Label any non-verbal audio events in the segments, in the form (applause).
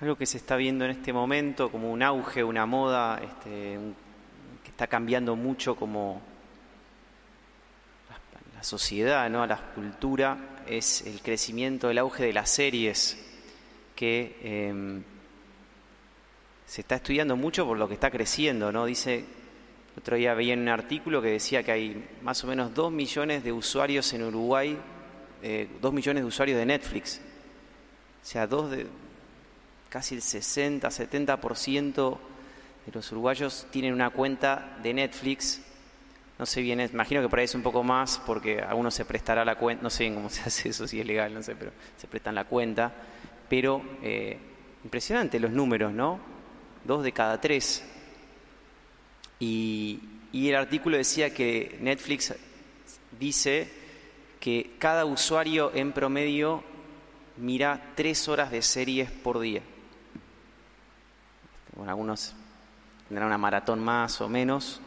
Algo que se está viendo en este momento como un auge, una moda, este, que está cambiando mucho como la, sociedad, ¿no? la cultura, es el crecimiento, el auge de las series, que em, se está estudiando mucho por lo que está creciendo, ¿no? Dice, otro día veía en un artículo que decía que hay más o menos dos millones de usuarios en Uruguay, eh, dos millones de usuarios de Netflix. O sea, dos de, casi el 60, 70% de los uruguayos tienen una cuenta de Netflix. No sé bien, imagino que por ahí es un poco más porque a uno se prestará la cuenta, no sé bien cómo se (laughs) hace eso, si es legal, no sé, pero se prestan la cuenta. Pero eh, impresionante los números, ¿no? Dos de cada tres. Y, y el artículo decía que Netflix dice que cada usuario en promedio mira tres horas de series por día. Bueno, algunos tendrán una maratón más o menos,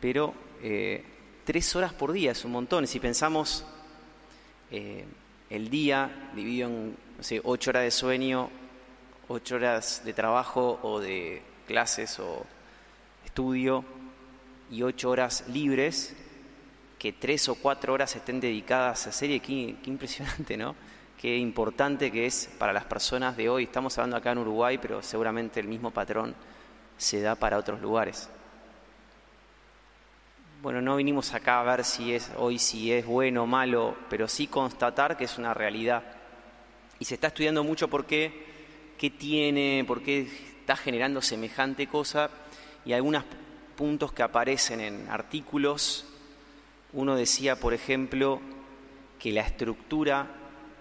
pero eh, tres horas por día es un montón. Si pensamos eh, el día dividido en no sé, ocho horas de sueño, ocho horas de trabajo o de clases o estudio y ocho horas libres, que tres o cuatro horas estén dedicadas a serie, qué, qué impresionante, ¿no? Qué importante que es para las personas de hoy. Estamos hablando acá en Uruguay, pero seguramente el mismo patrón se da para otros lugares. Bueno, no vinimos acá a ver si es hoy si es bueno o malo, pero sí constatar que es una realidad. Y se está estudiando mucho por qué, qué tiene, por qué está generando semejante cosa y algunos puntos que aparecen en artículos. Uno decía, por ejemplo, que la estructura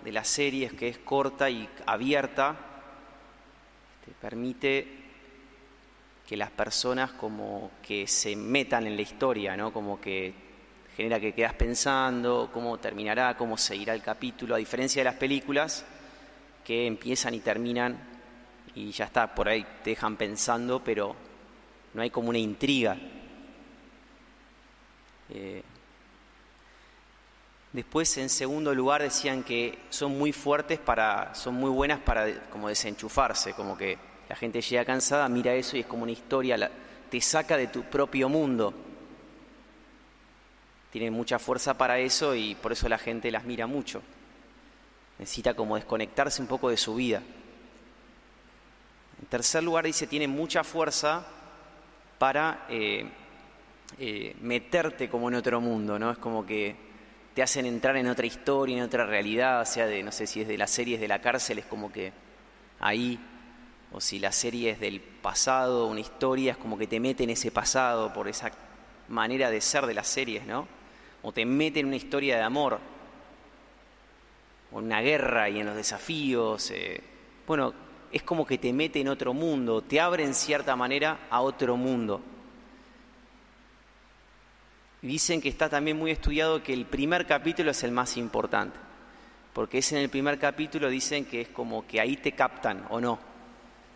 de las series, que es corta y abierta, este, permite que las personas como que se metan en la historia, ¿no? Como que genera que quedas pensando cómo terminará, cómo seguirá el capítulo, a diferencia de las películas que empiezan y terminan y ya está, por ahí te dejan pensando, pero no hay como una intriga. Eh, Después, en segundo lugar, decían que son muy fuertes para, son muy buenas para como desenchufarse, como que la gente llega cansada, mira eso y es como una historia, te saca de tu propio mundo. Tiene mucha fuerza para eso y por eso la gente las mira mucho. Necesita como desconectarse un poco de su vida. En tercer lugar, dice, tiene mucha fuerza para eh, eh, meterte como en otro mundo, ¿no? Es como que te hacen entrar en otra historia, en otra realidad, o sea, de, no sé si es de las series de la cárcel, es como que ahí, o si la serie es del pasado, una historia, es como que te mete en ese pasado por esa manera de ser de las series, ¿no? O te mete en una historia de amor, o en una guerra y en los desafíos. Eh. Bueno, es como que te mete en otro mundo, te abre en cierta manera a otro mundo. Dicen que está también muy estudiado que el primer capítulo es el más importante, porque es en el primer capítulo, dicen que es como que ahí te captan o no.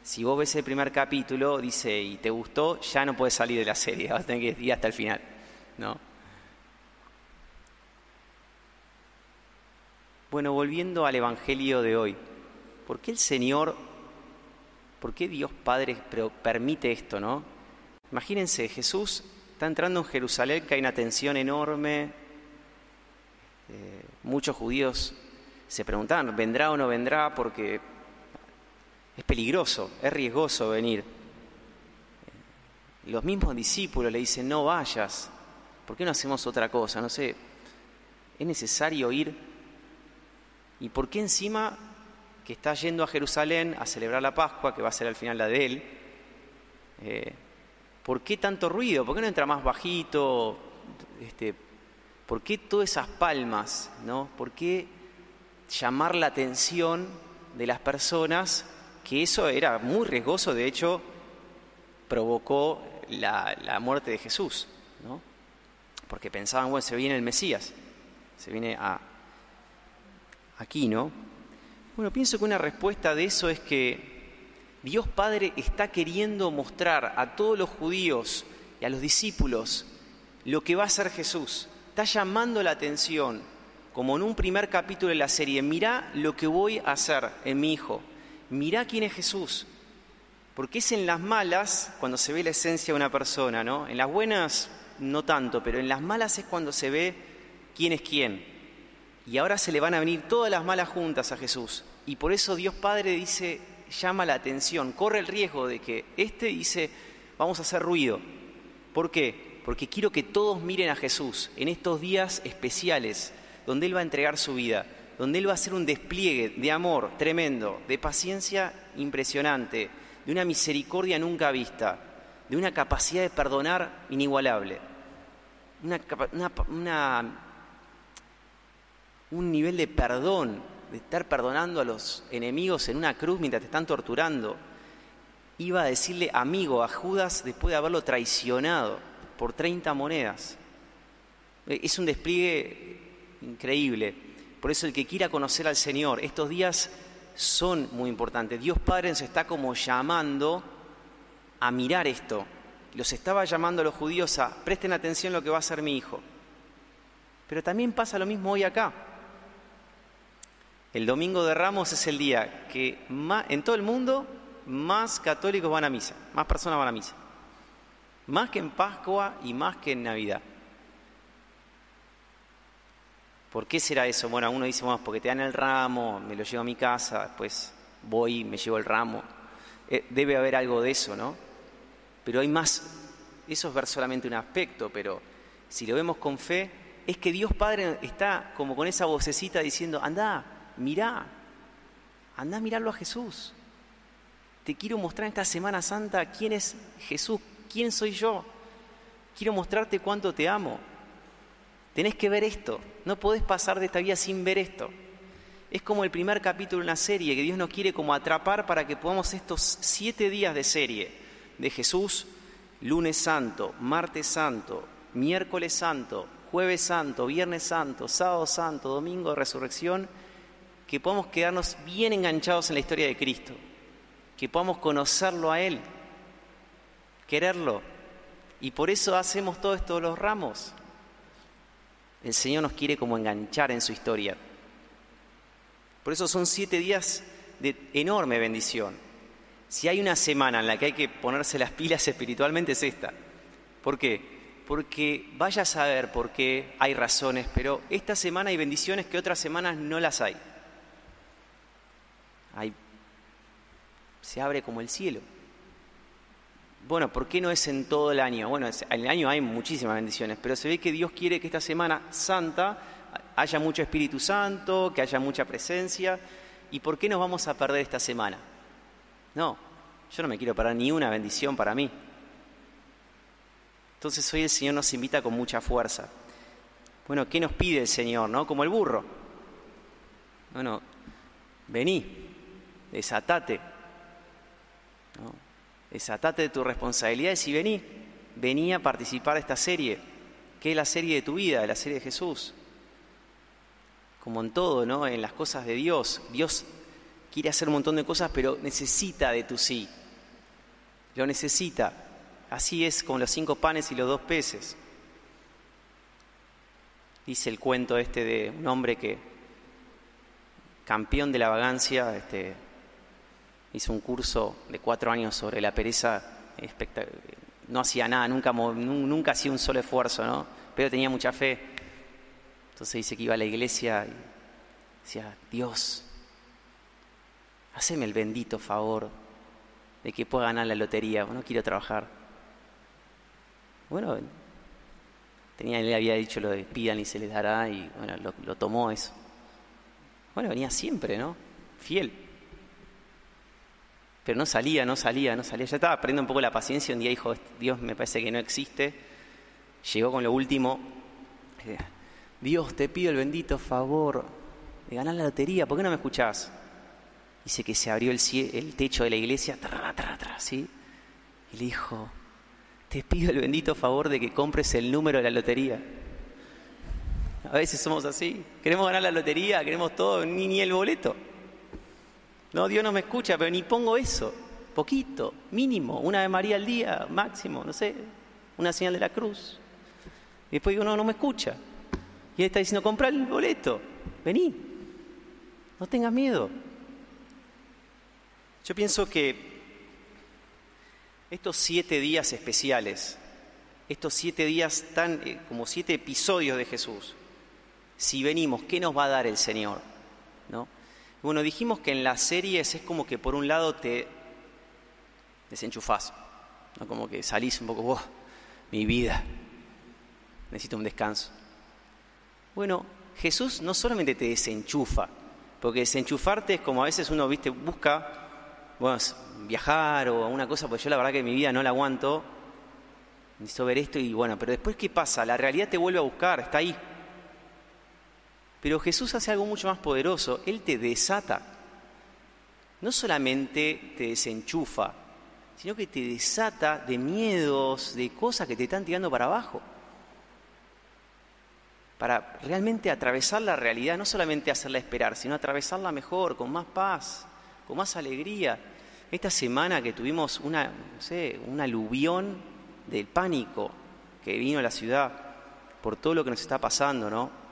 Si vos ves el primer capítulo, dice, y te gustó, ya no puedes salir de la serie, (laughs) vas a tener que ir hasta el final, ¿no? Bueno, volviendo al Evangelio de hoy, ¿por qué el Señor, por qué Dios Padre permite esto, no? Imagínense, Jesús Está entrando en Jerusalén, que hay una tensión enorme. Eh, muchos judíos se preguntaban, ¿vendrá o no vendrá? Porque es peligroso, es riesgoso venir. Los mismos discípulos le dicen, no vayas, ¿por qué no hacemos otra cosa? No sé, es necesario ir. ¿Y por qué encima que está yendo a Jerusalén a celebrar la Pascua, que va a ser al final la de él, eh, ¿Por qué tanto ruido? ¿Por qué no entra más bajito? Este, ¿Por qué todas esas palmas? ¿no? ¿Por qué llamar la atención de las personas? Que eso era muy riesgoso, de hecho, provocó la, muerte de Jesús. ¿no? Porque pensaban, bueno, se viene el Mesías, se viene a, aquí, ¿no? Bueno, pienso que una respuesta de eso es que Dios Padre está queriendo mostrar a todos los judíos y a los discípulos lo que va a ser Jesús. Está llamando la atención, como en un primer capítulo de la serie, mirá lo que voy a hacer en mi Hijo. mirá quién es Jesús. Porque es en las malas cuando se ve la esencia de una persona, ¿no? En las buenas no tanto, pero en las malas es cuando se ve quién es quién. Y ahora se le van a venir todas las malas juntas a Jesús. Y por eso Dios Padre dice, llama la atención, corre el riesgo de que este dice, vamos a hacer ruido. ¿Por qué? Porque quiero que todos miren a Jesús en estos días especiales, donde Él va a entregar su vida, donde Él va a hacer un despliegue de amor tremendo, de paciencia impresionante, de una misericordia nunca vista, de una capacidad de perdonar inigualable, un nivel de perdón, de estar perdonando a los enemigos en una cruz mientras te están torturando. Iba a decirle amigo a Judas después de haberlo traicionado por 30 monedas. Es un despliegue increíble. Por eso el que quiera conocer al Señor, estos días son muy importantes. Dios Padre nos está como llamando a mirar esto. Los estaba llamando a los judíos a presten atención a lo que va a hacer mi hijo. Pero también pasa lo mismo hoy acá. El domingo de Ramos es el día que en todo el mundo más católicos van a misa, más personas van a misa. Más que en Pascua y más que en Navidad. ¿Por qué será eso? Bueno, uno dice, bueno, porque te dan el ramo, me lo llevo a mi casa, después voy me llevo el ramo. Eh, debe haber algo de eso, ¿no? Pero hay más, eso es ver solamente un aspecto, pero si lo vemos con fe, es que Dios Padre está como con esa vocecita diciendo, anda, mirá, anda a mirarlo a Jesús. Te quiero mostrar esta Semana Santa quién es Jesús, quién soy yo. Quiero mostrarte cuánto te amo. Tenés que ver esto. No podés pasar de esta vida sin ver esto. Es como el primer capítulo de una serie que Dios nos quiere como atrapar para que podamos estos siete días de serie de Jesús, lunes santo, martes santo, miércoles santo, jueves santo, viernes santo, sábado santo, domingo de resurrección, que podamos quedarnos bien enganchados en la historia de Cristo, que podamos conocerlo a Él, quererlo. Y por eso hacemos todo esto los ramos, el Señor nos quiere como enganchar en su historia. Por eso son siete días de enorme bendición. Si hay una semana en la que hay que ponerse las pilas espiritualmente es esta. ¿Por qué? Porque vaya a saber por qué hay razones, pero esta semana hay bendiciones que otras semanas no las hay. Se abre como el cielo. Bueno, ¿por qué no es en todo el año? Bueno, en el año hay muchísimas bendiciones, pero se ve que Dios quiere que esta Semana Santa haya mucho Espíritu Santo, que haya mucha presencia. ¿Y por qué nos vamos a perder esta semana? No, yo no me quiero parar ni una bendición para mí. Entonces hoy el Señor nos invita con mucha fuerza. Bueno, ¿qué nos pide el Señor? ¿No? Como el burro. Bueno, vení, desatate. ¿no? desatate de tus responsabilidades y vení, vení a participar de esta serie, que es la serie de tu vida, la serie de Jesús. Como en todo, ¿no? En las cosas de Dios. Dios quiere hacer un montón de cosas, pero necesita de tu sí. Lo necesita. Así es con los cinco panes y los dos peces. Dice el cuento este de un hombre que, campeón de la vagancia, este, hizo un curso de cuatro años sobre la pereza, no hacía nada, nunca, nunca hacía un solo esfuerzo, ¿no? pero tenía mucha fe. Entonces dice que iba a la iglesia y decía, Dios, haceme el bendito favor de que pueda ganar la lotería, no quiero trabajar. Bueno, tenía, él había dicho lo de pidan y se les dará y bueno, lo tomó eso. Bueno, venía siempre, ¿no? Fiel. Pero no salía, no salía, no salía. Ya estaba perdiendo un poco la paciencia. Un día dijo, Dios me parece que no existe. Llegó con lo último. Dios, te pido el bendito favor de ganar la lotería. ¿Por qué no me escuchás? Dice que se abrió el, el techo de la iglesia. Tra, tra, tra, ¿sí? Y le dijo, te pido el bendito favor de que compres el número de la lotería. A veces somos así. Queremos ganar la lotería, queremos todo, ni, ni el boleto. No, Dios no me escucha, pero ni pongo eso. Poquito, mínimo, una de María al día, máximo, no sé, una señal de la cruz. Y después digo, no, no me escucha. Y él está diciendo, compra el boleto, vení, no tengas miedo. Yo pienso que estos siete días especiales, estos siete días tan eh, como siete episodios de Jesús, si venimos, ¿qué nos va a dar el Señor? ¿No? Bueno, dijimos que en las series es como que por un lado te desenchufás, ¿no? como que salís un poco, oh, mi vida, necesito un descanso. Bueno, Jesús no solamente te desenchufa, porque desenchufarte es como a veces uno, viste, busca bueno, viajar o una cosa, pues yo la verdad que mi vida no la aguanto, necesito ver esto y bueno, pero después ¿qué pasa? La realidad te vuelve a buscar, está ahí. Pero Jesús hace algo mucho más poderoso, Él te desata. No solamente te desenchufa, sino que te desata de miedos, de cosas que te están tirando para abajo. Para realmente atravesar la realidad, no solamente hacerla esperar, sino atravesarla mejor, con más paz con más alegría. Esta semana que tuvimos una, no sé, un aluvión del pánico que vino a la ciudad por todo lo que nos está pasando, ¿no?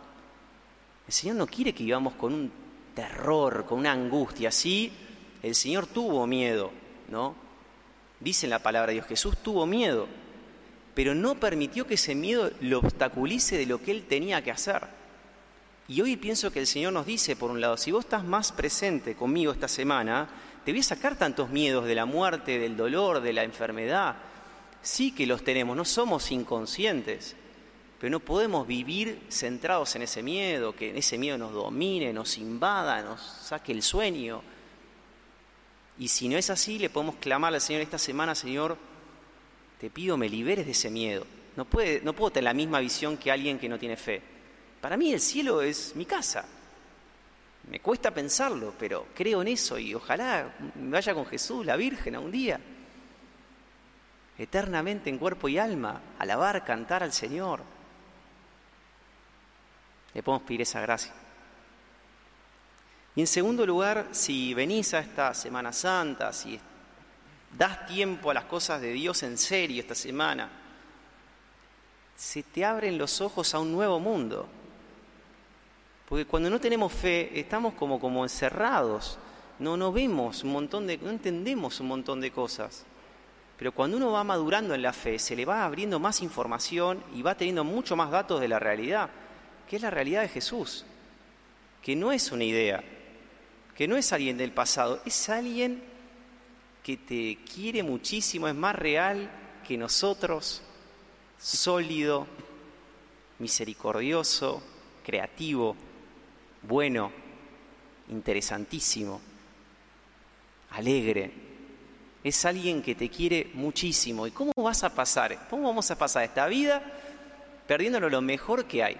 El Señor no quiere que vivamos con un terror, con una angustia. Sí, el Señor tuvo miedo, ¿no? Dice en la palabra de Dios, Jesús tuvo miedo, pero no permitió que ese miedo lo obstaculice de lo que él tenía que hacer. Y hoy pienso que el Señor nos dice, por un lado, si vos estás más presente conmigo esta semana, te voy a sacar tantos miedos de la muerte, del dolor, de la enfermedad. Sí que los tenemos, no somos inconscientes, pero no podemos vivir centrados en ese miedo, que ese miedo nos domine, nos invada, nos saque el sueño. Y si no es así, le podemos clamar al Señor esta semana, Señor, te pido me liberes de ese miedo. No, puede, no puedo tener la misma visión que alguien que no tiene fe. Para mí el cielo es mi casa. Me cuesta pensarlo, pero creo en eso y ojalá vaya con Jesús, la Virgen, a un día. Eternamente en cuerpo y alma, alabar, cantar al Señor. Le podemos pedir esa gracia. Y en segundo lugar, si venís a esta Semana Santa, si das tiempo a las cosas de Dios en serio esta semana, se te abren los ojos a un nuevo mundo. Porque cuando no tenemos fe estamos como, encerrados, no, no vemos un montón de, no entendemos un montón de cosas. Pero cuando uno va madurando en la fe, se le va abriendo más información y va teniendo mucho más datos de la realidad, que es la realidad de Jesús, que no es una idea, que no es alguien del pasado, es alguien que te quiere muchísimo, es más real que nosotros, sólido, misericordioso, creativo bueno, interesantísimo, alegre. Es alguien que te quiere muchísimo. ¿Y cómo vas a pasar? ¿Cómo vamos a pasar esta vida perdiéndolo lo mejor que hay?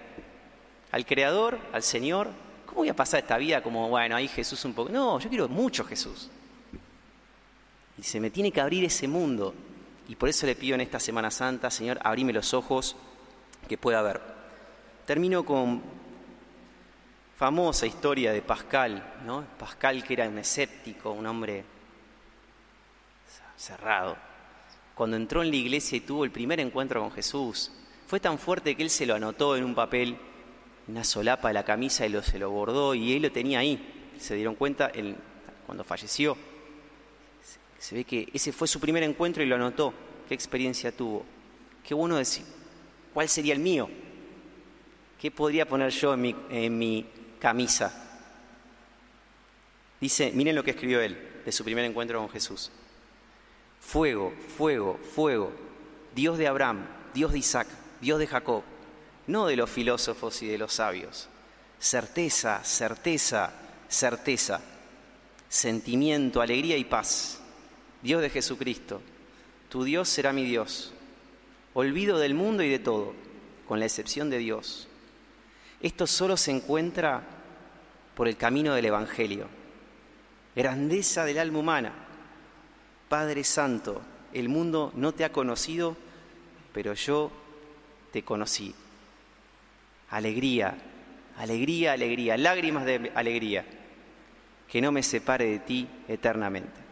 Al Creador, al Señor. ¿Cómo voy a pasar esta vida como, bueno, ahí Jesús un poco? No, yo quiero mucho Jesús. Y se me tiene que abrir ese mundo. Y por eso le pido en esta Semana Santa, Señor, abrime los ojos que pueda ver. Termino con famosa historia de Pascal, ¿no? Pascal que era un escéptico, un hombre cerrado. Cuando entró en la iglesia y tuvo el primer encuentro con Jesús, fue tan fuerte que él se lo anotó en un papel, una solapa de la camisa y lo, se lo bordó y él lo tenía ahí. Se dieron cuenta cuando falleció. Se ve que ese fue su primer encuentro y lo anotó. ¿Qué experiencia tuvo? Qué bueno decir, ¿cuál sería el mío? ¿Qué podría poner yo en mi, en mi camisa. Dice, miren lo que escribió él de su primer encuentro con Jesús. Fuego, fuego, fuego, Dios de Abraham, Dios de Isaac, Dios de Jacob, no de los filósofos y de los sabios. Certeza, certeza, certeza, sentimiento, alegría y paz. Dios de Jesucristo, tu Dios será mi Dios. Olvido del mundo y de todo, con la excepción de Dios. Esto solo se encuentra por el camino del Evangelio. Grandeza del alma humana. Padre Santo, el mundo no te ha conocido, pero yo te conocí. Alegría, alegría, alegría, lágrimas de alegría, que no me separe de ti eternamente.